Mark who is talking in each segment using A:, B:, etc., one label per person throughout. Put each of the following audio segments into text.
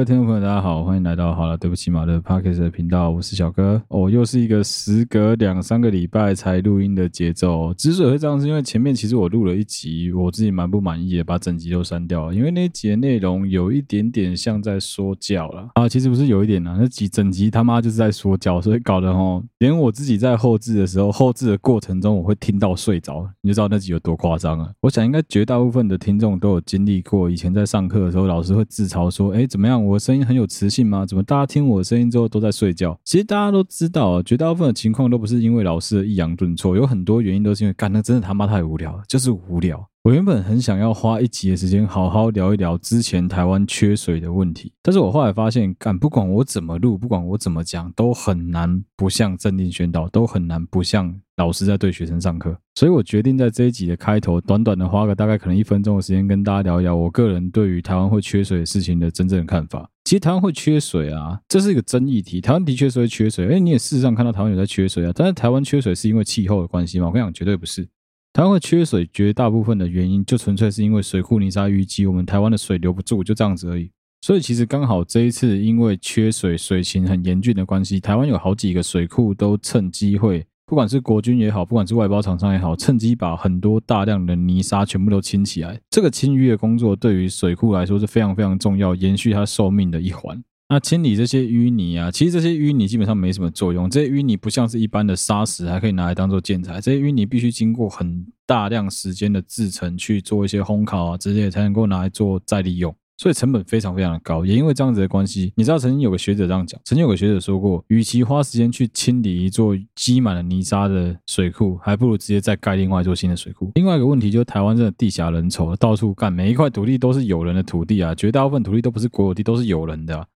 A: 各位听众朋友，大家好，欢迎来到好了，对不起嘛的 Podcast 的频道，我是小哥。哦，又是一个时隔两三个礼拜才录音的节奏。之所以会这样，是因为前面其实我录了一集，我自己蛮不满意的，把整集都删掉了，因为那集的内容有一点点像在说教了啊。其实不是有一点啊，那集整集他妈就是在说教，所以搞得哦，连我自己在后置的时候，后置的过程中，我会听到睡着，你就知道那集有多夸张啊。我想应该绝大部分的听众都有经历过，以前在上课的时候，老师会自嘲说，哎，怎么样？我的声音很有磁性吗？怎么大家听我的声音之后都在睡觉？其实大家都知道，绝大部分的情况都不是因为老师的抑扬顿挫，有很多原因都是因为干，那真的他妈太无聊了，就是无聊。我原本很想要花一集的时间好好聊一聊之前台湾缺水的问题，但是我后来发现，干，不管我怎么录，不管我怎么讲，都很难不像政令宣导，都很难不像老师在对学生上课。所以我决定在这一集的开头，短短的花个大概可能一分钟的时间，跟大家聊一聊我个人对于台湾会缺水的事情的真正的看法。其实台湾会缺水啊，这是一个争议题。台湾的确是会缺水，哎，你也事实上看到台湾有在缺水啊，但是台湾缺水是因为气候的关系吗？我跟你讲，绝对不是。台湾会缺水，绝大部分的原因就纯粹是因为水库泥沙淤积，我们台湾的水留不住，就这样子而已。所以其实刚好这一次因为缺水，水情很严峻的关系，台湾有好几个水库都趁机会，不管是国军也好，不管是外包厂商也好，趁机把很多大量的泥沙全部都清起来。这个清淤的工作对于水库来说是非常非常重要，延续它寿命的一环。那清理这些淤泥啊，其实这些淤泥基本上没什么作用。这些淤泥不像是一般的砂石，还可以拿来当做建材。这些淤泥必须经过很大量时间的制程去做一些烘烤啊之类，才能够拿来做再利用。所以成本非常非常的高。也因为这样子的关系，你知道曾经有个学者这样讲，曾经有个学者说过，与其花时间去清理一座积满了泥沙的水库，还不如直接再盖另外一座新的水库。另外一个问题就是台湾真的地狭人稠，到处干，每一块土地都是有人的土地啊，绝大部分土地都不是国有地，都是有人的。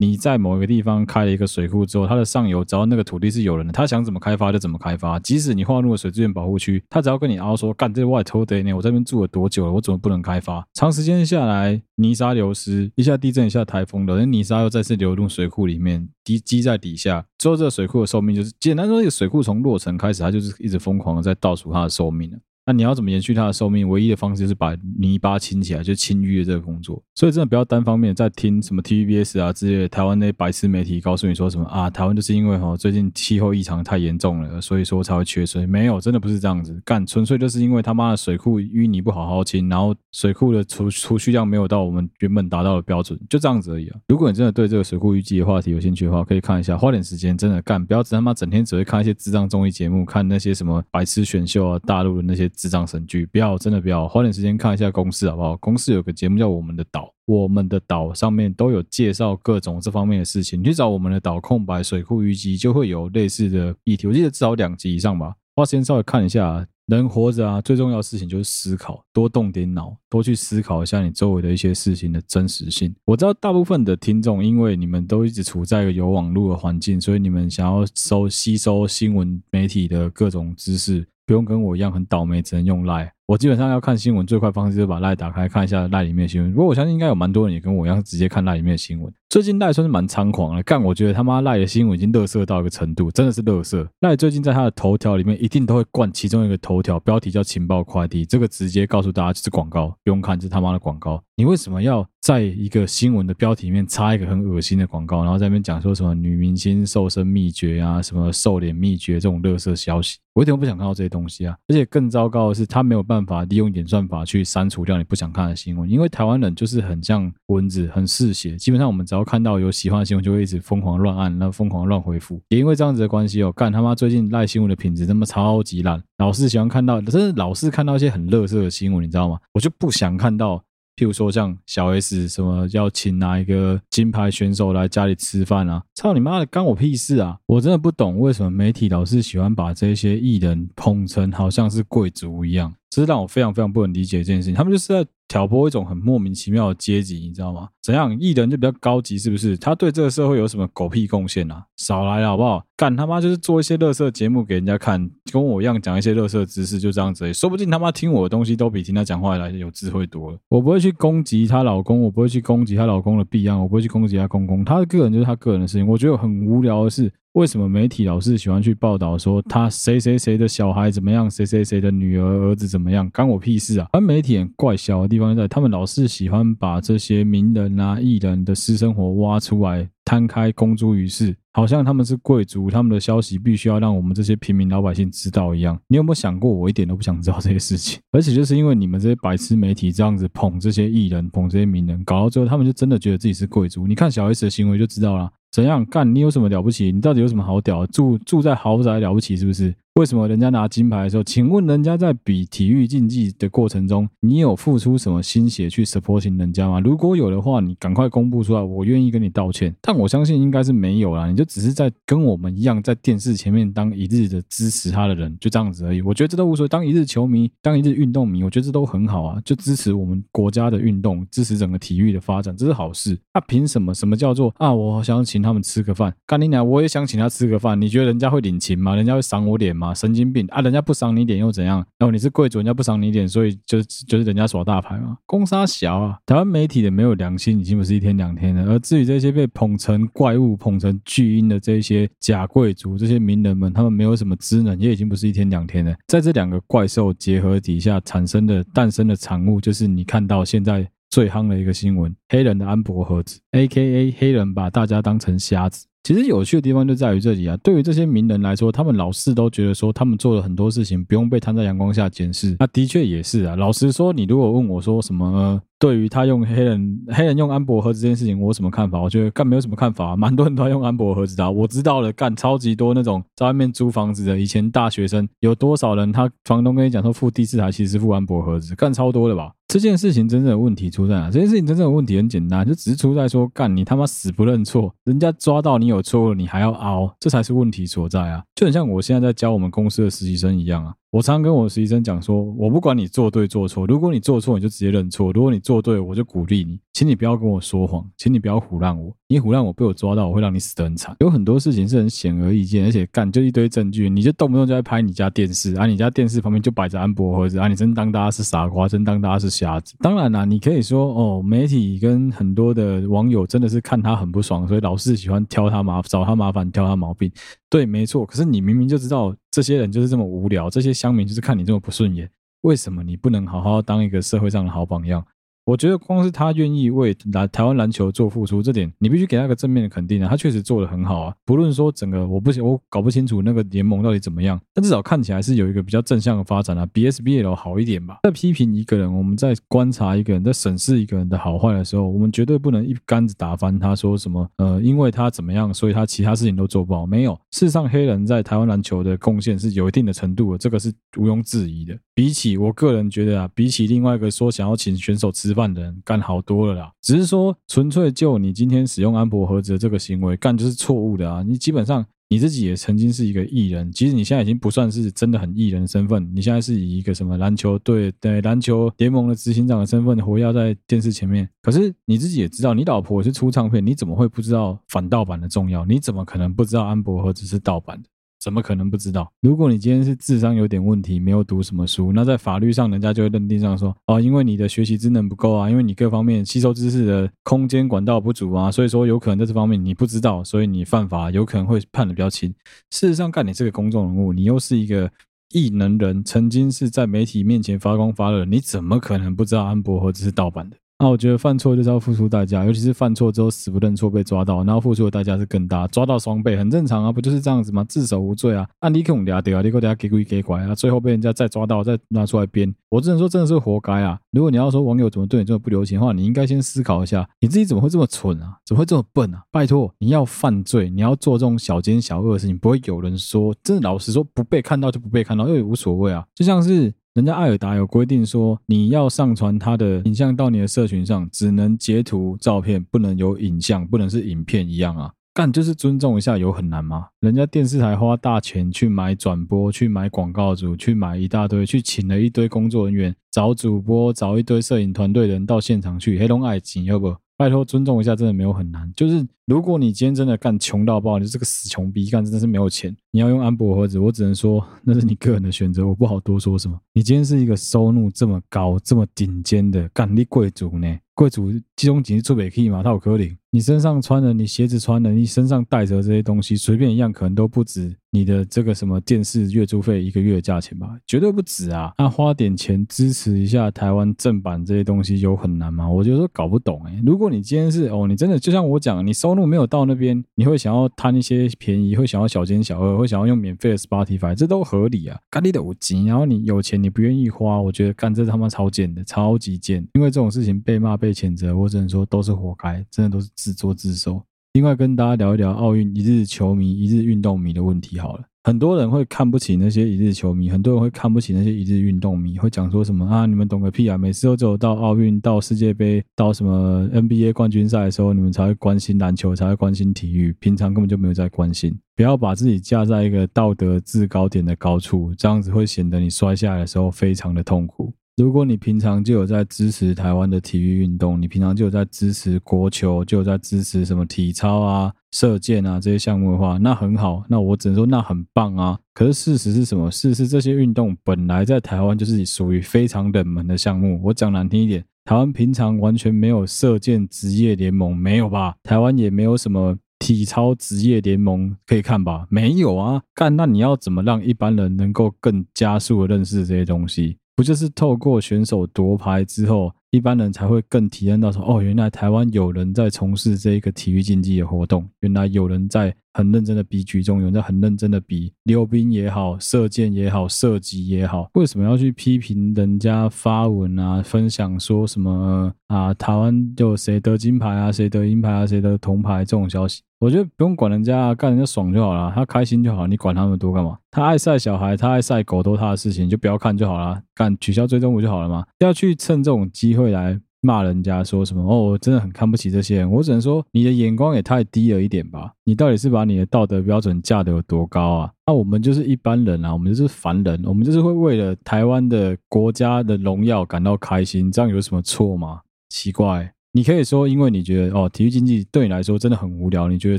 A: 你在某一个地方开了一个水库之后，它的上游只要那个土地是有人的，他想怎么开发就怎么开发。即使你划入了水资源保护区，他只要跟你凹说，干这外头的呢，我这边住了多久了，我怎么不能开发？长时间下来，泥沙流失，一下地震一下台风的，那泥沙又再次流入水库里面，积积在底下，最后这个水库的寿命就是，简单说，这个水库从落成开始，它就是一直疯狂的在倒数它的寿命了。那你要怎么延续它的寿命？唯一的方式就是把泥巴清起来，就清淤的这个工作。所以真的不要单方面在听什么 TVBS 啊之类的台湾那些白痴媒体告诉你说什么啊，台湾就是因为哈最近气候异常太严重了，所以说才会缺水。没有，真的不是这样子，干纯粹就是因为他妈的水库淤泥不好好清，然后水库的储储蓄量没有到我们原本达到的标准，就这样子而已啊。如果你真的对这个水库淤积的话题有兴趣的话，可以看一下，花点时间真的干，不要他妈整天只会看一些智障综艺节目，看那些什么白痴选秀啊，大陆的那些。智障神剧，不要，真的不要，花点时间看一下公式好不好？公式有个节目叫《我们的岛》，我们的岛上面都有介绍各种这方面的事情。你去找我们的岛空白水库淤积，就会有类似的议题。我记得至少两集以上吧。花时间稍微看一下，人活着啊，最重要的事情就是思考，多动点脑，多去思考一下你周围的一些事情的真实性。我知道大部分的听众，因为你们都一直处在一个有网络的环境，所以你们想要收吸收新闻媒体的各种知识。不用跟我一样很倒霉，只能用 Line。我基本上要看新闻最快方式就是把 Line 打开看一下赖里面的新闻。不过我相信应该有蛮多人也跟我一样直接看赖里面的新闻。最近 Line 算是蛮猖狂的，干我觉得他妈 Line 的新闻已经垃圾到一个程度，真的是垃圾。Line 最近在他的头条里面一定都会灌其中一个头条，标题叫“情报快递”，这个直接告诉大家就是广告，不用看，这他妈的广告。你为什么要在一个新闻的标题里面插一个很恶心的广告，然后在那边讲说什么女明星瘦身秘诀啊，什么瘦脸秘诀这种垃圾消息？我一点都不想看到这些东西啊！而且更糟糕的是，他没有办法利用演算法去删除掉你不想看的新闻，因为台湾人就是很像蚊子，很嗜血。基本上我们只要看到有喜欢的新闻，就会一直疯狂乱按，然后疯狂乱回复。也因为这样子的关系哦，干他妈最近赖新闻的品质他妈超级烂，老是喜欢看到，真的老是看到一些很垃圾的新闻，你知道吗？我就不想看到。譬如说像小 S 什么要请哪一个金牌选手来家里吃饭啊？操你妈的，干我屁事啊！我真的不懂为什么媒体老是喜欢把这些艺人捧成好像是贵族一样。这是让我非常非常不能理解这件事情，他们就是在挑拨一种很莫名其妙的阶级，你知道吗？怎样艺人就比较高级，是不是？他对这个社会有什么狗屁贡献啊？少来了好不好？干他妈就是做一些乐色节目给人家看，跟我一样讲一些乐色知识，就这样子。说不定他妈听我的东西都比听他讲话来的有智慧多了。我不会去攻击她老公，我不会去攻击她老公的弊案，我不会去攻击她公公，他的个人就是他个人的事情。我觉得很无聊的是。为什么媒体老是喜欢去报道说他谁谁谁的小孩怎么样，谁谁谁的女儿儿子怎么样？干我屁事啊！而媒体很怪小的地方在，他们老是喜欢把这些名人啊、艺人的私生活挖出来。摊开公诸于世，好像他们是贵族，他们的消息必须要让我们这些平民老百姓知道一样。你有没有想过，我一点都不想知道这些事情？而且就是因为你们这些白痴媒体这样子捧这些艺人、捧这些名人，搞到最后他们就真的觉得自己是贵族。你看小 S 的行为就知道了。怎样干？你有什么了不起？你到底有什么好屌？住住在豪宅了不起是不是？为什么人家拿金牌的时候，请问人家在比体育竞技的过程中，你有付出什么心血去 supporting 人家吗？如果有的话，你赶快公布出来，我愿意跟你道歉。但我相信应该是没有啦，你就只是在跟我们一样，在电视前面当一日的支持他的人，就这样子而已。我觉得这都无所谓，当一日球迷，当一日运动迷，我觉得这都很好啊，就支持我们国家的运动，支持整个体育的发展，这是好事。那、凭什么？什么叫做啊？我想请他们吃个饭，干你娘！我也想请他吃个饭，你觉得人家会领情吗？人家会赏我脸吗？神经病啊！人家不赏你脸又怎样？然后你是贵族，人家不赏你脸，所以就就是人家耍大牌嘛。公杀小啊！台湾媒体的没有良心，已经不是一天两天了。而至于这些被捧成怪物、捧成巨婴的这些假贵族、这些名人们，他们没有什么职能，也已经不是一天两天了。在这两个怪兽结合底下产生的、诞生的产物，就是你看到现在最夯的一个新闻：黑人的安博盒子，A.K.A. 黑人把大家当成瞎子。其实有趣的地方就在于这里啊，对于这些名人来说，他们老是都觉得说他们做了很多事情不用被摊在阳光下检视。那的确也是啊。老实说，你如果问我说什么，对于他用黑人黑人用安博盒子这件事情，我有什么看法？我觉得干没有什么看法啊，蛮多人都在用安博盒子的。我知道了，干超级多那种在外面租房子的，以前大学生有多少人，他房东跟你讲说付第四台其实付安博盒子，干超多的吧？这件事情真正的问题出在哪？这件事情真正的问题很简单，就只是出在说，干你他妈死不认错，人家抓到你有错了，你还要凹，这才是问题所在啊！就很像我现在在教我们公司的实习生一样啊。我常常跟我实习生讲说，我不管你做对做错，如果你做错，你就直接认错；如果你做对，我就鼓励你。请你不要跟我说谎，请你不要胡乱我。你胡乱我被我抓到，我会让你死得很惨。有很多事情是很显而易见，而且干就一堆证据，你就动不动就在拍你家电视啊，你家电视旁边就摆着安博盒子啊，你真当大家是傻瓜，真当大家是瞎子。当然啦，你可以说哦，媒体跟很多的网友真的是看他很不爽，所以老是喜欢挑他麻找他麻烦，挑他毛病。对，没错。可是你明明就知道这些人就是这么无聊，这些乡民就是看你这么不顺眼，为什么你不能好好当一个社会上的好榜样？我觉得光是他愿意为来台湾篮球做付出，这点你必须给他个正面的肯定啊！他确实做得很好啊。不论说整个，我不我搞不清楚那个联盟到底怎么样，但至少看起来是有一个比较正向的发展啊，比 SBL 好一点吧。在批评一个人，我们在观察一个人，在审视一个人的好坏的时候，我们绝对不能一竿子打翻他，说什么呃，因为他怎么样，所以他其他事情都做不好。没有，事实上黑人在台湾篮球的贡献是有一定的程度的，这个是毋庸置疑的。比起我个人觉得啊，比起另外一个说想要请选手吃饭的人干好多了啦。只是说纯粹就你今天使用安博盒子的这个行为干就是错误的啊。你基本上你自己也曾经是一个艺人，其实你现在已经不算是真的很艺人的身份，你现在是以一个什么篮球队对篮球联盟的执行长的身份活跃在电视前面。可是你自己也知道，你老婆是出唱片，你怎么会不知道反盗版的重要？你怎么可能不知道安博盒子是盗版的？怎么可能不知道？如果你今天是智商有点问题，没有读什么书，那在法律上，人家就会认定上说，哦，因为你的学习职能不够啊，因为你各方面吸收知识的空间管道不足啊，所以说有可能在这方面你不知道，所以你犯法，有可能会判的比较轻。事实上，干你这个公众人物，你又是一个艺能人，曾经是在媒体面前发光发热，你怎么可能不知道安博或者是盗版的？那、我觉得犯错就是要付出代价，尤其是犯错之后死不认错被抓到，然后付出的代价是更大，抓到双倍，很正常啊，不就是这样子吗？自首无罪啊，按你恐俩对啊，你给我俩给鬼给拐啊，最后被人家再抓到，再拿出来编，我只能说真的是活该啊！如果你要说网友怎么对你这么不留情的话，你应该先思考一下，你自己怎么会这么蠢啊？怎么会这么笨啊？拜托，你要犯罪，你要做这种小奸小恶的事情，不会有人说，真的老实说，不被看到就不被看到，又也无所谓啊，就像是。人家艾尔达有规定说，你要上传他的影像到你的社群上，只能截图照片，不能有影像，不能是影片一样啊。干就是尊重一下，有很难吗？人家电视台花大钱去买转播，去买广告组，去买一大堆，去请了一堆工作人员，找主播，找一堆摄影团队人到现场去，黑龙爱情要不？拜托尊重一下，真的没有很难。就是如果你今天真的干穷到爆，你这个死穷逼干真的是没有钱，你要用安博盒子，我只能说那是你个人的选择，我不好多说什么。你今天是一个收入这么高、这么顶尖的干力贵族呢？贵族集中经济做不起嘛？他有可能。你身上穿的，你鞋子穿的，你身上带着这些东西，随便一样可能都不止你的这个什么电视月租费一个月的价钱吧？绝对不止啊！那花点钱支持一下台湾正版这些东西有很难吗？我觉得说搞不懂哎、如果你今天是哦，你真的就像我讲，你收入没有到那边，你会想要贪一些便宜，会想要小奸小恶，会想要用免费的 Spotify，这都合理啊。干你的有钱，然后你有钱你不愿意花，我觉得干这他妈超贱的，超级贱。因为这种事情被骂被谴责，我只能说都是活该，真的都是自作自受。另外跟大家聊一聊奥运一日球迷、一日运动迷的问题好了。很多人会看不起那些一日球迷，很多人会看不起那些一日运动迷，会讲说什么啊？你们懂个屁啊！每次都只有到奥运、到世界杯、到什么 NBA 冠军赛的时候，你们才会关心篮球，才会关心体育，平常根本就没有在关心。不要把自己架在一个道德制高点的高处，这样子会显得你摔下来的时候非常的痛苦。如果你平常就有在支持台湾的体育运动，你平常就有在支持国球，就有在支持什么体操啊、射箭啊这些项目的话，那很好，那我只能说那很棒啊。可是事实是什么？事实这些运动本来在台湾就是属于非常冷门的项目。我讲难听一点，台湾平常完全没有射箭职业联盟，没有吧？台湾也没有什么体操职业联盟可以看吧？没有啊。干，那你要怎么让一般人能够更加速的认识这些东西？不就是透过选手夺牌之后，一般人才会更体验到说，哦，原来台湾有人在从事这一个体育竞技的活动，原来有人在很认真的比举重，有人在很认真的比溜冰也好，射箭也好，射击也好，为什么要去批评人家发文啊，分享说什么啊，台湾就谁得金牌啊，谁得银牌啊，谁得铜牌这种消息？我觉得不用管人家，干人家爽就好了，他开心就好，你管他那么多干嘛？他爱晒小孩，他爱晒狗，都他的事情，就不要看就好了，干取消追踪不就好了吗？不要去趁这种机会来骂人家，说什么哦，我真的很看不起这些人。我只能说，你的眼光也太低了一点吧？你到底是把你的道德标准架得有多高啊？那我们就是一般人啊，我们就是凡人，我们就是会为了台湾的国家的荣耀感到开心，这样有什么错吗？奇怪。你可以说，因为你觉得哦，体育经济对你来说真的很无聊，你觉得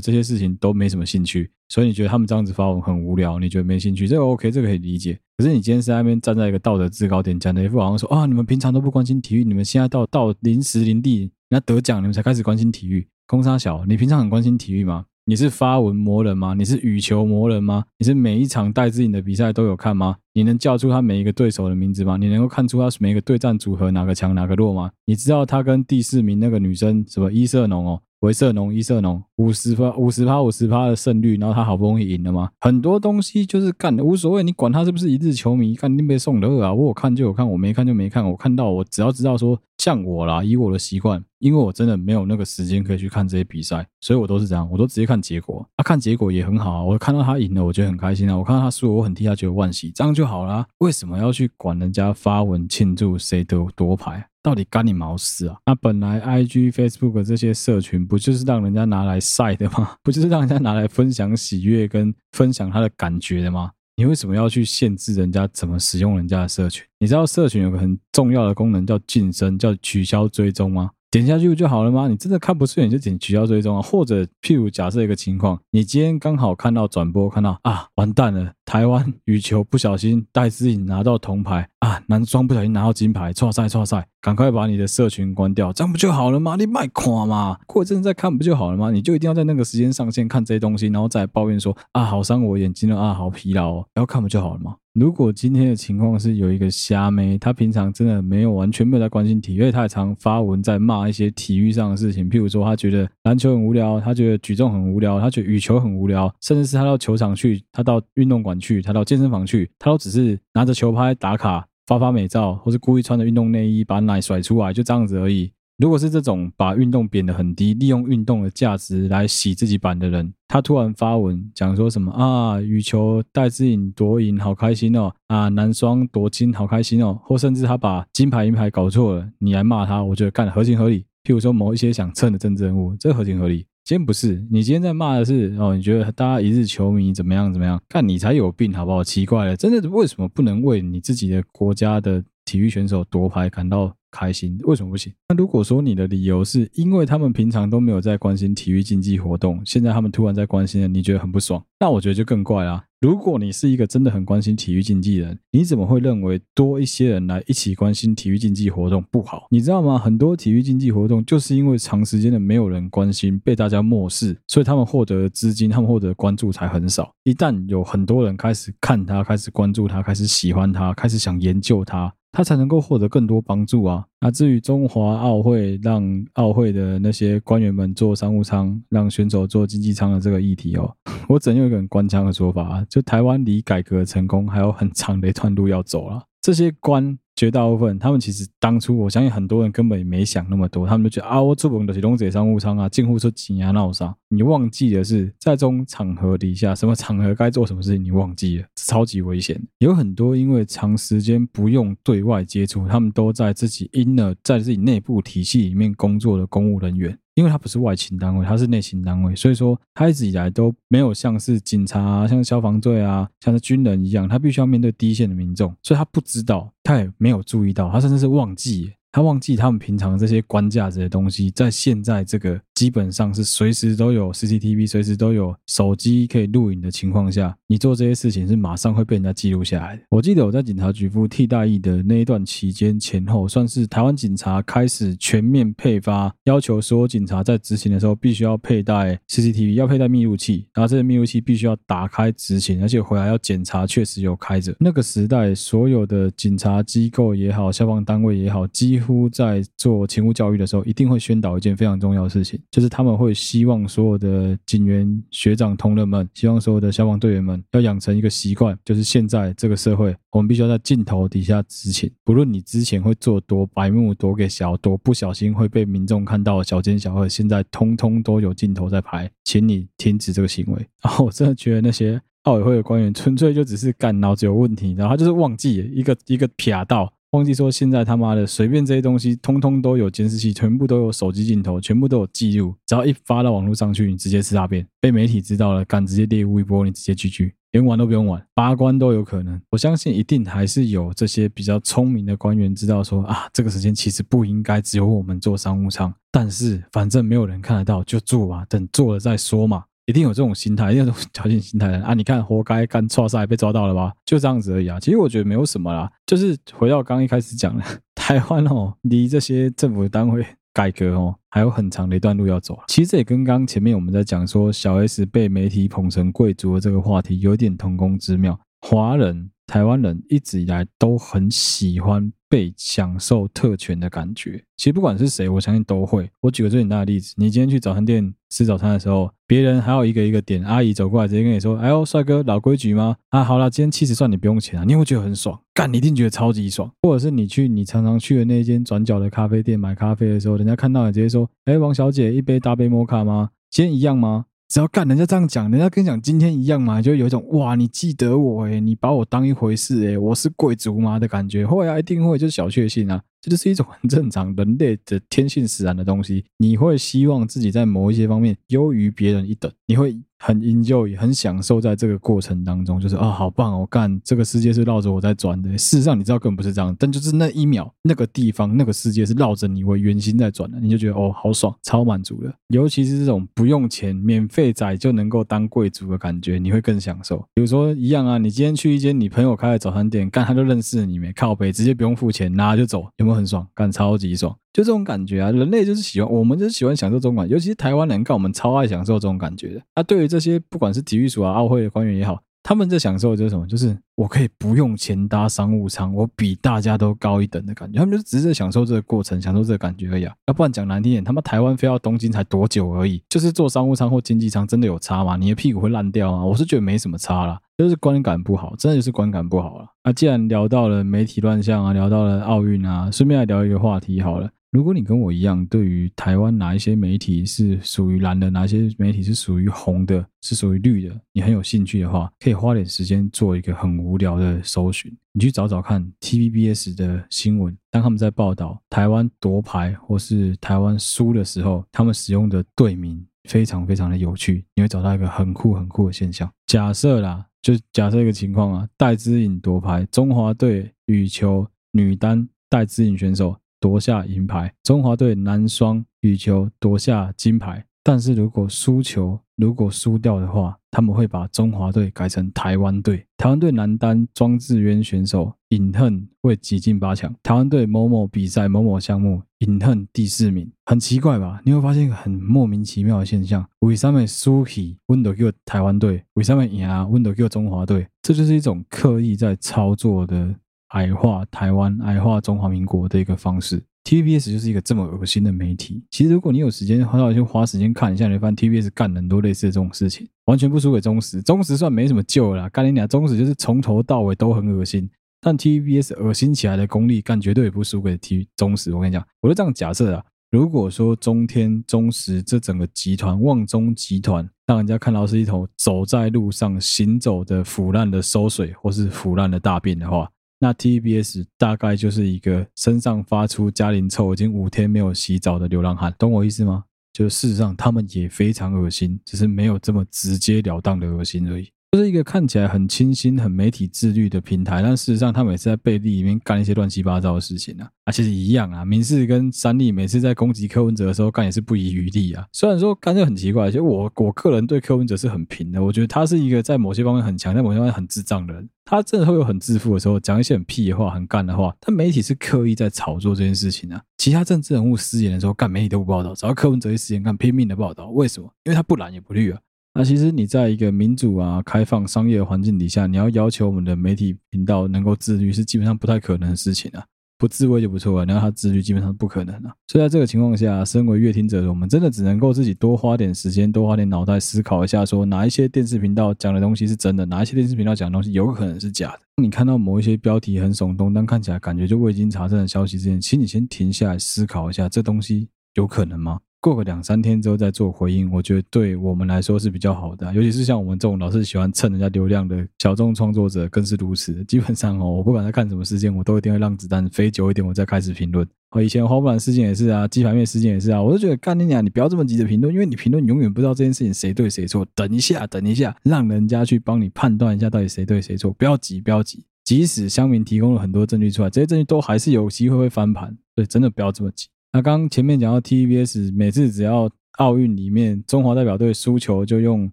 A: 这些事情都没什么兴趣，所以你觉得他们这样子发文很无聊，你觉得没兴趣，这个 OK，这个可以理解。可是你今天是在那边站在一个道德制高点，讲的一副好像说啊，你们平常都不关心体育，你们现在到到临时领地，人家得奖，你们才开始关心体育，空差小，你平常很关心体育吗？你是发文魔人吗？你是羽球魔人吗？你是每一场戴志颖的比赛都有看吗？你能叫出他每一个对手的名字吗？你能够看出他每一个对战组合哪个强哪个弱吗？你知道他跟第四名那个女生什么伊瑟农哦？维瑟农、伊瑟农，五十趴、五十趴、五十趴的胜率，然后他好不容易赢了吗？很多东西就是干的无所谓，你管他是不是一日球迷，干定被送的啊！我有看就有看，我没看就没看。我看到我只要知道说，像我啦，以我的习惯，因为我真的没有那个时间可以去看这些比赛，所以我都是这样，我都直接看结果。啊，看结果也很好啊，我看到他赢了，我觉得很开心啊。我看到他输了，我很替他觉得惋惜，这样就好啦。为什么要去管人家发文庆祝谁得夺牌？到底干你毛事啊？那本来 IG、Facebook 这些社群不就是让人家拿来晒的吗？不就是让人家拿来分享喜悦跟分享他的感觉的吗？你为什么要去限制人家怎么使用人家的社群？你知道社群有个很重要的功能叫晋升，叫取消追踪吗？点下去不就好了吗？你真的看不顺眼就点取消追踪啊？或者譬如假设一个情况，你今天刚好看到转播，看到啊完蛋了，台湾羽球不小心戴资颖拿到铜牌啊，男双不小心拿到金牌，错赛错赛，赶快把你的社群关掉，这样不就好了吗？你卖垮嘛，过一阵再看不就好了吗？你就一定要在那个时间上线看这些东西，然后再抱怨说啊好伤我眼睛了啊好疲劳哦，然后看不就好了吗？如果今天的情况是有一个虾妹，她平常真的没有完全没有在关心体育，因为他也常发文在骂一些体育上的事情，譬如说她觉得篮球很无聊，她觉得举重很无聊，她觉得羽球很无聊，甚至是他到球场去，他到运动馆去，他到健身房去，他都只是拿着球拍打卡、发发美照，或是故意穿着运动内衣把奶甩出来，就这样子而已。如果是这种把运动贬得很低，利用运动的价值来洗自己版的人，他突然发文讲说什么啊，羽球戴资颖夺银好开心哦，啊，男双夺金好开心哦，或甚至他把金牌银牌搞错了，你来骂他，我觉得干合情合理。譬如说某一些想蹭的政治人物，这合情合理。今天不是，你今天在骂的是哦，你觉得大家一日球迷怎么样怎么样？看你才有病好不好？奇怪了，真的为什么不能为你自己的国家的体育选手夺牌感到开心，为什么不行？那如果说你的理由是因为他们平常都没有在关心体育竞技活动，现在他们突然在关心了，你觉得很不爽，那我觉得就更怪啦。如果你是一个真的很关心体育竞技的人，你怎么会认为多一些人来一起关心体育竞技活动不好？你知道吗？很多体育竞技活动就是因为长时间的没有人关心，被大家漠视，所以他们获得的资金，他们获得关注才很少。一旦有很多人开始看他，开始关注他，开始喜欢他，开始想研究他。他才能够获得更多帮助啊！那至于中华奥会让奥会的那些官员们坐商务舱，让选手坐经济舱的这个议题哦，我只能用一个很官腔的说法啊，就台湾离改革成功还有很长的一段路要走啊。这些官。绝大部分，他们其实当初，我相信很多人根本也没想那么多，他们就觉得啊，我出门的是龙姐商务舱啊，进户出钱啊，闹啥？你忘记的是，在这种场合底下，什么场合该做什么事情，你忘记了，超级危险。有很多因为长时间不用对外接触，他们都在自己 inner，在自己内部体系里面工作的公务人员。因为他不是外勤单位，他是内勤单位，所以说他一直以来都没有像是警察啊、像消防队啊、像是军人一样，他必须要面对第一线的民众，所以他不知道，他也没有注意到，他甚至是忘记。他忘记他们平常这些官架子的东西，在现在这个基本上是随时都有 CCTV、随时都有手机可以录影的情况下，你做这些事情是马上会被人家记录下来的。我记得我在警察局服替代役的那一段期间前后，算是台湾警察开始全面配发，要求所有警察在执勤的时候必须要佩戴 CCTV，要佩戴密录器，然后这个密录器必须要打开执勤，而且回来要检查确实有开着。那个时代，所有的警察机构也好，消防单位也好，几几乎在做勤务教育的时候，一定会宣导一件非常重要的事情，就是他们会希望所有的警员、学长、同仁们，希望所有的消防队员们要养成一个习惯，就是现在这个社会，我们必须要在镜头底下执勤，不论你之前会做多白目、多给小、多不小心会被民众看到小奸小恶，现在通通都有镜头在拍，请你停止这个行为。然后我真的觉得那些奥委会的官员纯粹就只是干脑子有问题，然后他就是忘记一个一个撇到。忘记说，现在他妈的随便这些东西，通通都有监视器，全部都有手机镜头，全部都有记录。只要一发到网络上去，你直接吃大便，被媒体知道了，敢直接猎巫一波，你直接 GG，连玩都不用玩，拔关都有可能。我相信一定还是有这些比较聪明的官员知道说啊，这个时间其实不应该只有我们做商务舱，但是反正没有人看得到，就做吧，等做了再说嘛。一定有这种心态，一定有这种 侥幸心态的啊！你看，活该干错事被抓到了吧？就这样子而已啊！其实我觉得没有什么啦，就是回到刚一开始讲的，台湾哦，离这些政府单位改革哦，还有很长的一段路要走。其实这也跟刚前面我们在讲说小 S 被媒体捧成贵族的这个话题有点同工之妙。华人、台湾人一直以来都很喜欢。被享受特权的感觉，其实不管是谁，我相信都会。我举个最简单的例子，你今天去早餐店吃早餐的时候，别人还要一个一个点，阿姨走过来直接跟你说：“哎呦，帅哥，老规矩吗？”啊，好了，今天七十算你不用钱啊，你会觉得很爽，干，你一定觉得超级爽。或者是你去你常常去的那间转角的咖啡店买咖啡的时候，人家看到你直接说：“哎，王小姐，一杯大杯摩卡吗？今天一样吗？”只要干人家这样讲，人家跟你讲今天一样嘛，就有一种哇，你记得我诶，你把我当一回事诶，我是贵族吗的感觉，会啊，一定会，就是小确幸啊，这就是一种很正常人类的天性使然的东西。你会希望自己在某一些方面优于别人一等，你会。很 enjoy，很享受在这个过程当中，就是啊、好棒哦！干，这个世界是绕着我在转的。事实上，你知道根本不是这样，但就是那一秒，那个地方，那个世界是绕着你为圆心在转的，你就觉得哦，好爽，超满足的。尤其是这种不用钱、免费仔就能够当贵族的感觉，你会更享受。比如说一样啊，你今天去一间你朋友开的早餐店，干他就认识你没靠北，直接不用付钱，拿就走，有没有很爽？干超级爽。就这种感觉啊，人类就是喜欢，我们就是喜欢享受这种感觉，尤其是台湾人，看我们超爱享受这种感觉的。啊，对于这些不管是体育署啊、奥会的官员也好，他们在享受的就是什么？就是我可以不用钱搭商务舱，我比大家都高一等的感觉。他们就只是在享受这个过程，享受这个感觉而已啊。要不然讲难听点，他妈台湾飞到东京才多久而已？就是坐商务舱或经济舱，真的有差吗？你的屁股会烂掉吗？我是觉得没什么差啦，就是观感不好，真的就是观感不好了。啊，既然聊到了媒体乱象啊，聊到了奥运啊，顺便来聊一个话题好了。如果你跟我一样，对于台湾哪一些媒体是属于蓝的，哪一些媒体是属于红的，是属于绿的，你很有兴趣的话，可以花点时间做一个很无聊的搜寻，你去找找看 TVBS 的新闻，当他们在报道台湾夺牌或是台湾输的时候，他们使用的队名非常非常的有趣，你会找到一个很酷很酷的现象。假设啦，就假设一个情况啊，戴资颖夺牌，中华队羽球女单戴资颖选手。夺下银牌，中华队男双羽球夺下金牌。但是如果输球，如果输掉的话，他们会把中华队改成台湾队。台湾队男单庄智渊选手尹恨会挤进八强。台湾队某某比赛某某项目尹恨第四名，很奇怪吧？你会发现一个很莫名其妙的现象：为什么输起温度叫台湾队，为什么赢温度叫中华队？这就是一种刻意在操作的矮化台湾、矮化中华民国的一个方式。TVBS 就是一个这么恶心的媒体。其实，如果你有时间，好好去花时间看一下，你会发现 TVBS 干很多类似的这种事情，完全不输给中实。中实算没什么救了啦，干你俩中实就是从头到尾都很恶心。但 TVBS 恶心起来的功力，干绝对也不输给 T 中实。我跟你讲，我就这样假设啊。如果说中天、中实这整个集团，旺中集团，让人家看到是一头走在路上行走的腐烂的馊水，或是腐烂的大便的话。那 TBS 大概就是一个身上发出加林臭，已经五天没有洗澡的流浪汉，懂我意思吗？就事实上他们也非常恶心，只是没有这么直截了当的恶心而已。这是一个看起来很清新、很媒体自律的平台，但事实上，他每次在背地里面干一些乱七八糟的事情啊！啊，其实一样啊。民视跟三立每次在攻击柯文哲的时候，干也是不遗余力啊。虽然说干就很奇怪，其实我我个人对柯文哲是很平的，我觉得他是一个在某些方面很强，在某些方面很智障的人。他真的会有很自负的时候，讲一些很屁的话、很干的话。但媒体是刻意在炒作这件事情啊。其他政治人物失言的时候，干媒体都不报道，只要柯文哲一失言，干拼命的报道。为什么？因为他不蓝也不绿啊。那其实你在一个民主啊、开放商业环境底下，你要要求我们的媒体频道能够自律，是基本上不太可能的事情啊。不自卫就不错了，你要他自律，基本上不可能啊。所以在这个情况下，身为阅听者的我们，真的只能够自己多花点时间，多花点脑袋思考一下，说哪一些电视频道讲的东西是真的，哪一些电视频道讲的东西有可能是假的。你看到某一些标题很耸动，但看起来感觉就未经查证的消息之前，请你先停下来思考一下，这东西有可能吗？过个两三天之后再做回应，我觉得对我们来说是比较好的，尤其是像我们这种老是喜欢蹭人家流量的小众创作者更是如此。基本上哦，我不管在看什么事件，我都一定会让子弹飞久一点，我再开始评论。我以前花木兰事件也是啊，鸡排妹事件也是啊，我就觉得干你娘，你不要这么急着评论，因为你评论永远不知道这件事情谁对谁错。等一下，等一下，让人家去帮你判断一下到底谁对谁错，不要急，不要急。即使乡民提供了很多证据出来，这些证据都还是有机会会翻盘，所以真的不要这么急。那刚前面讲到 TVBS，每次只要奥运里面中华代表队输球，就用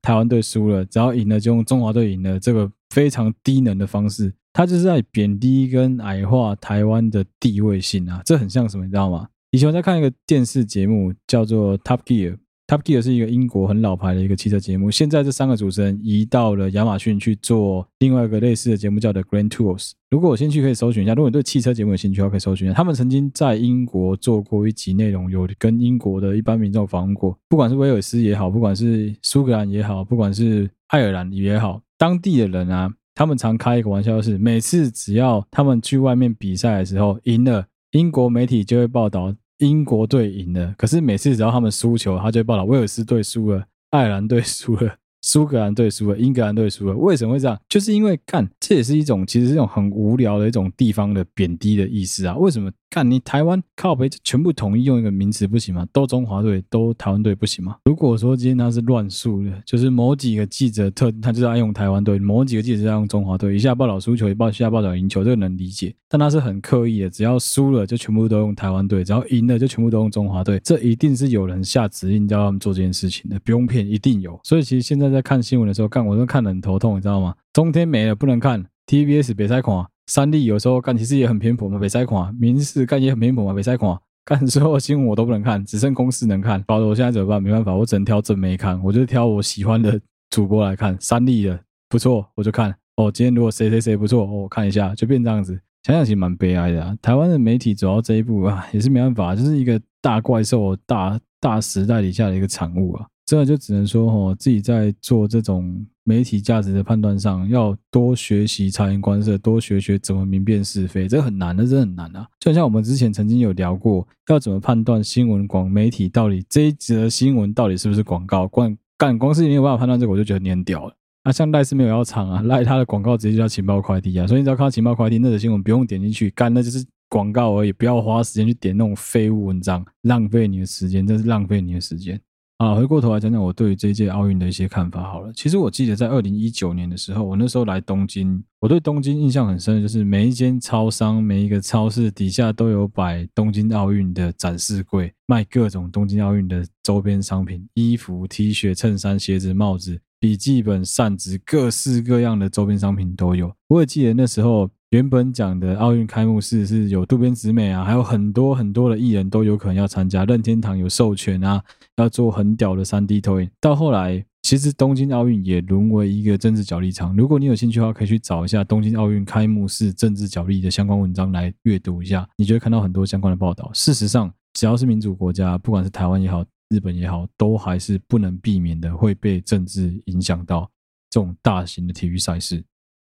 A: 台湾队输了；只要赢了，就用中华队赢了。这个非常低能的方式，他就是在贬低跟矮化台湾的地位性啊！这很像什么，你知道吗？以前我在看一个电视节目，叫做 Top Gear。Top Gear 是一个英国很老牌的一个汽车节目，现在这三个主持人移到了亚马逊去做另外一个类似的节目，叫的 Grand Tours。如果有兴趣，可以搜寻一下。如果你对汽车节目有兴趣的话，可以搜寻一下。他们曾经在英国做过一集内容，有跟英国的一般民众访问过，不管是威尔斯也好，不管是苏格兰也好，不管是爱尔兰也好，当地的人啊，他们常开一个玩笑，是每次只要他们去外面比赛的时候赢了，英国媒体就会报道。英国队赢了，可是每次只要他们输球，他就会报道威尔斯队输了，爱尔兰队输了。苏格兰队输了，英格兰队输了，为什么会这样？就是因为干，这也是一种其实是一种很无聊的一种地方的贬低的意思啊。为什么干你台湾靠北全部统一用一个名词不行吗？都中华队，都台湾队不行吗？如果说今天他是乱数的，就是某几个记者特他就是爱用台湾队，某几个记者在用中华队，一下报道输球，一下报道赢球，这个能理解。但他是很刻意的，只要输了就全部都用台湾队，只要赢了就全部都用中华队，这一定是有人下指令叫他们做这件事情的，不用骗，一定有。所以其实现在。在看新闻的时候，看我都看得很头痛，你知道吗？中天没了不能看，TVBS 别再看，三立有时候干其实也很偏颇嘛，别再看，民视干也很偏颇嘛，别再看，干所有新闻我都不能看，只剩公司能看。搞得我现在怎么办？没办法，我只能挑正没看，我就挑我喜欢的主播来看。三立的不错，我就看。哦，今天如果谁谁谁不错，哦，我看一下，就变这样子。想想其实蛮悲哀的。台湾的媒体走到这一步啊，也是没办法，就是一个大怪兽、大大时代底下的一个产物啊。真的就只能说哦，自己在做这种媒体价值的判断上，要多学习察言观色，多学学怎么明辨是非，这很难的，这很难啊！就像我们之前曾经有聊过，要怎么判断新闻广媒体到底这一则新闻到底是不是广告？光干光是你有办法判断这个，我就觉得你很屌了。那、像赖是没有要抢啊，赖他的广告直接就叫情报快递啊，所以你只要看到情报快递，那则新闻不用点进去，干那就是广告而已，不要花时间去点那种废物文章，浪费你的时间，真是浪费你的时间。啊，回过头来讲讲我对于这一届奥运的一些看法好了。其实我记得在二零一九年的时候，我那时候来东京，我对东京印象很深的就是每一间超商、每一个超市底下都有摆东京奥运的展示柜，卖各种东京奥运的周边商品，衣服、T 恤、衬衫、鞋子、帽子、笔记本、扇子，各式各样的周边商品都有。我也记得那时候。原本讲的奥运开幕式是有渡边直美啊，还有很多很多的艺人都有可能要参加，任天堂有授权啊，要做很屌的 3D 投影。到后来，其实东京奥运也沦为一个政治角力场。如果你有兴趣的话，可以去找一下东京奥运开幕式政治角力的相关文章来阅读一下，你就会看到很多相关的报道。事实上，只要是民主国家，不管是台湾也好，日本也好，都还是不能避免的会被政治影响到这种大型的体育赛事。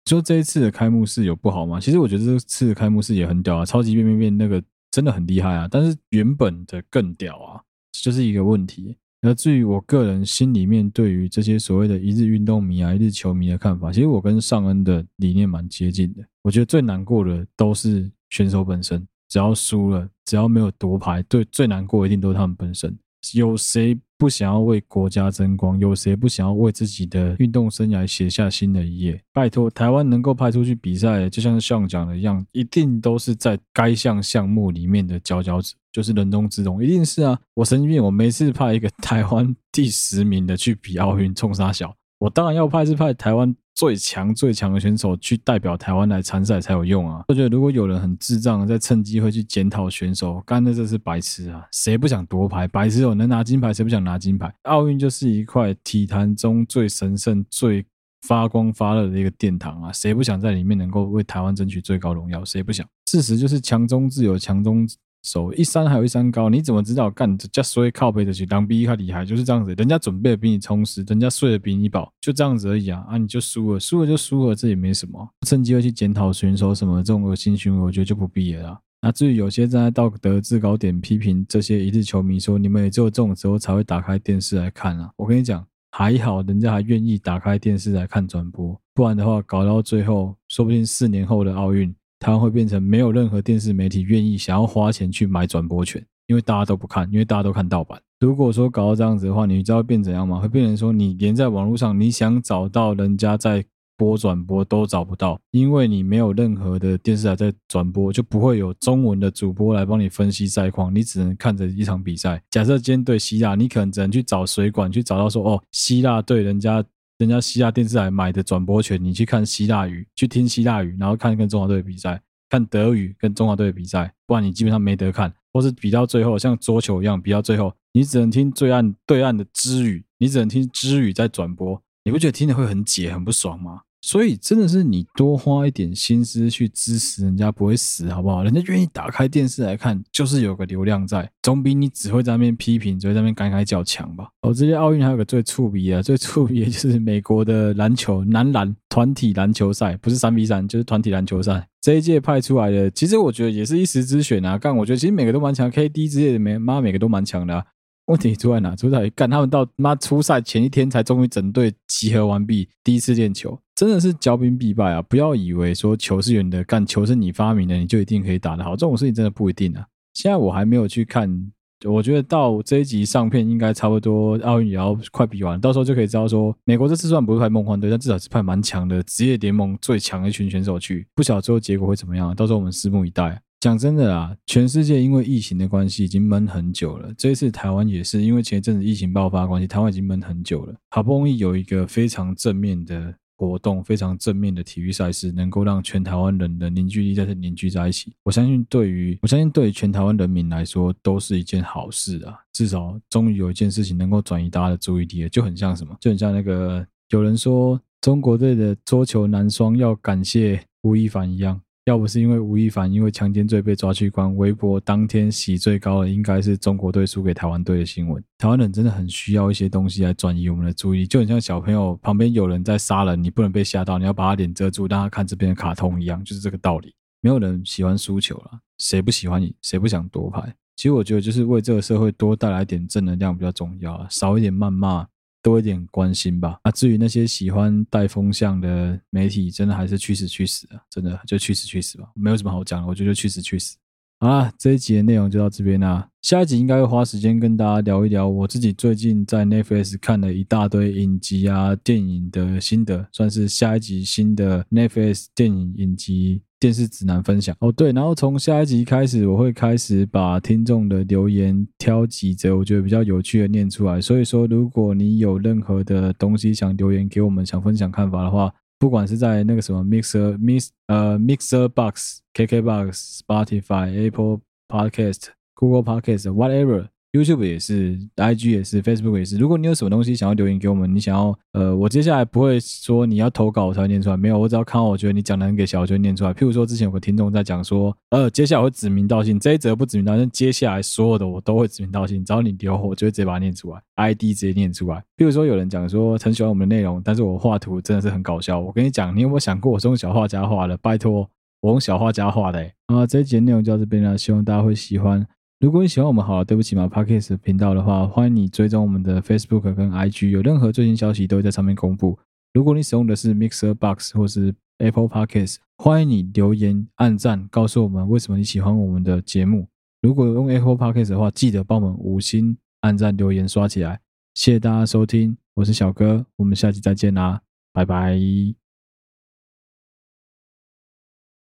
A: 说这一次的开幕式有不好吗？其实我觉得这次的开幕式也很屌啊，超级变变变那个真的很厉害啊。但是原本的更屌啊，这是一个问题。那至于我个人心里面对于这些所谓的一日运动迷啊、一日球迷的看法，其实我跟尚恩的理念蛮接近的。我觉得最难过的都是选手本身，只要输了，只要没有夺牌，对，最难过一定都是他们本身。有谁不想要为国家争光？有谁不想要为自己的运动生涯写下新的一页？拜托，台湾能够派出去比赛，就像上讲的一样，一定都是在该项项目里面的佼佼者，就是人中之龙，一定是啊！我神经病，我每次派一个 台湾第十名的去比奥运，冲杀小，我当然要派是派台湾。最强最强的选手去代表台湾来参赛才有用啊！我觉得如果有人很智障，在趁机会去检讨选手，干的这是白痴啊！谁不想夺牌？白痴哦，能拿金牌，谁不想拿金牌？奥运就是一块体坛中最神圣、最发光发热的一个殿堂啊！谁不想在里面能够为台湾争取最高荣耀？谁不想？事实就是强中自有强中。手一山还有一山高，你怎么知道？干这叫所谓靠背的去当比他厉害，就是这样子。人家准备的比你充实，人家睡得比你饱，就这样子而已啊！啊，你就输了，输了就输了，这也没什么。趁机会去检讨选手什么这种恶心行为，我觉得就不必了啦。那至于有些站在道德制高点批评这些一日球迷说，你们也只有这种时候才会打开电视来看啊！我跟你讲，还好人家还愿意打开电视来看转播，不然的话，搞到最后，说不定四年后的奥运。台湾会变成没有任何电视媒体愿意想要花钱去买转播权，因为大家都不看，因为大家都看盗版。如果说搞到这样子的话，你知道会变怎样吗？会变成说你连在网络上你想找到人家在播转播都找不到，因为你没有任何的电视台在转播，就不会有中文的主播来帮你分析赛况，你只能看着一场比赛。假设今天对希腊，你可能只能去找水管去找到说哦，希腊对人家。人家希腊电视台买的转播权，你去看希腊语，去听希腊语，然后看跟中华队的比赛，看德语跟中华队的比赛，不然你基本上没得看，或是比到最后像桌球一样，比到最后你只能听对岸对岸的知语，你只能听知语在转播，你不觉得听着会很解很不爽吗？所以真的是你多花一点心思去支持人家不会死，好不好？人家愿意打开电视来看，就是有个流量在，总比你只会在那边批评，只会在那边改改叫强吧。哦，这些奥运还有个最触鼻的，最触鼻的就是 美国的篮球男篮团体篮球赛，不是三比三，就是团体篮球赛。这一届派出来的，其实我觉得也是一时之选啊。干，我觉得其实每个都蛮强，KD 之类的，每妈每个都蛮强的啊。问题出在哪？出在干他们到妈出赛前一天才终于整队集合完毕，第一次练球，真的是骄兵必败啊！不要以为说球是圆的，干球是你发明的，你就一定可以打得好，这种事情真的不一定啊。现在我还没有去看，我觉得到这一集上片应该差不多，奥运也要快比完，到时候就可以知道说，美国这次虽然不是派梦幻队，但至少是派蛮强的职业联盟最强的一群选手去，不晓得最后结果会怎么样，到时候我们拭目以待。讲真的啦，全世界因为疫情的关系已经闷很久了。这一次台湾也是因为前一阵子疫情爆发关系，台湾已经闷很久了。好不容易有一个非常正面的活动，非常正面的体育赛事，能够让全台湾人的凝聚力再次凝聚在一起。我相信对于我相信对于全台湾人民来说，都是一件好事啊。至少终于有一件事情能够转移大家的注意力了，就很像什么，就很像那个有人说中国队的桌球男双要感谢吴亦凡一样。要不是因为吴亦凡因为强奸罪被抓去关，微博当天洗最高的应该是中国队输给台湾队的新闻。台湾人真的很需要一些东西来转移我们的注意，就很像小朋友旁边有人在杀人，你不能被吓到，你要把他脸遮住，让他看这边的卡通一样，就是这个道理。没有人喜欢输球了，谁不喜欢你？谁不想夺牌？其实我觉得就是为这个社会多带来一点正能量比较重要啊，少一点谩骂。多一点关心吧。啊，至于那些喜欢带风向的媒体，真的还是去死去死啊！真的就去死去死吧，没有什么好讲的。我觉得就去死去死。好啦，这一集的内容就到这边啦。下一集应该会花时间跟大家聊一聊我自己最近在 Netflix 看了一大堆影集啊、电影的心得，算是下一集新的 Netflix 电影影集电视指南分享。哦，对，然后从下一集开始，我会开始把听众的留言挑几则我觉得比较有趣的念出来。所以说，如果你有任何的东西想留言给我们，想分享看法的话，不管是在那个什么 Mixer Mix 呃 Mixer Box、KK Box、Spotify、Apple Podcast、Google Podcast、Whatever。YouTube 也是，IG 也是，Facebook 也是。如果你有什么东西想要留言给我们，你想要呃，我接下来不会说你要投稿我才会念出来，没有，我只要看到我觉得你讲的很给小，我就念出来。譬如说之前有个听众在讲说，呃，接下来我会指名道姓，这一则不指名道姓，接下来所有的我都会指名道姓，只要你留我，就会直接把它念出来，ID 直接念出来。譬如说有人讲说很喜欢我们的内容，但是我画图真的是很搞笑。我跟你讲，你有没有想过我是用小画家画的？拜托，我用小画家画的。啊，这一集内容就到这边了，希望大家会喜欢。如果你喜欢我们好了，对不起嘛，Podcast 频道的话，欢迎你追踪我们的 Facebook 跟 IG，有任何最新消息都会在上面公布。如果你使用的是 Mixer Box 或是 Apple Podcast，欢迎你留言、按赞，告诉我们为什么你喜欢我们的节目。如果用 Apple Podcast 的话，记得帮我们五星按赞、留言刷起来。谢谢大家收听，我是小哥，我们下期再见啦，拜拜。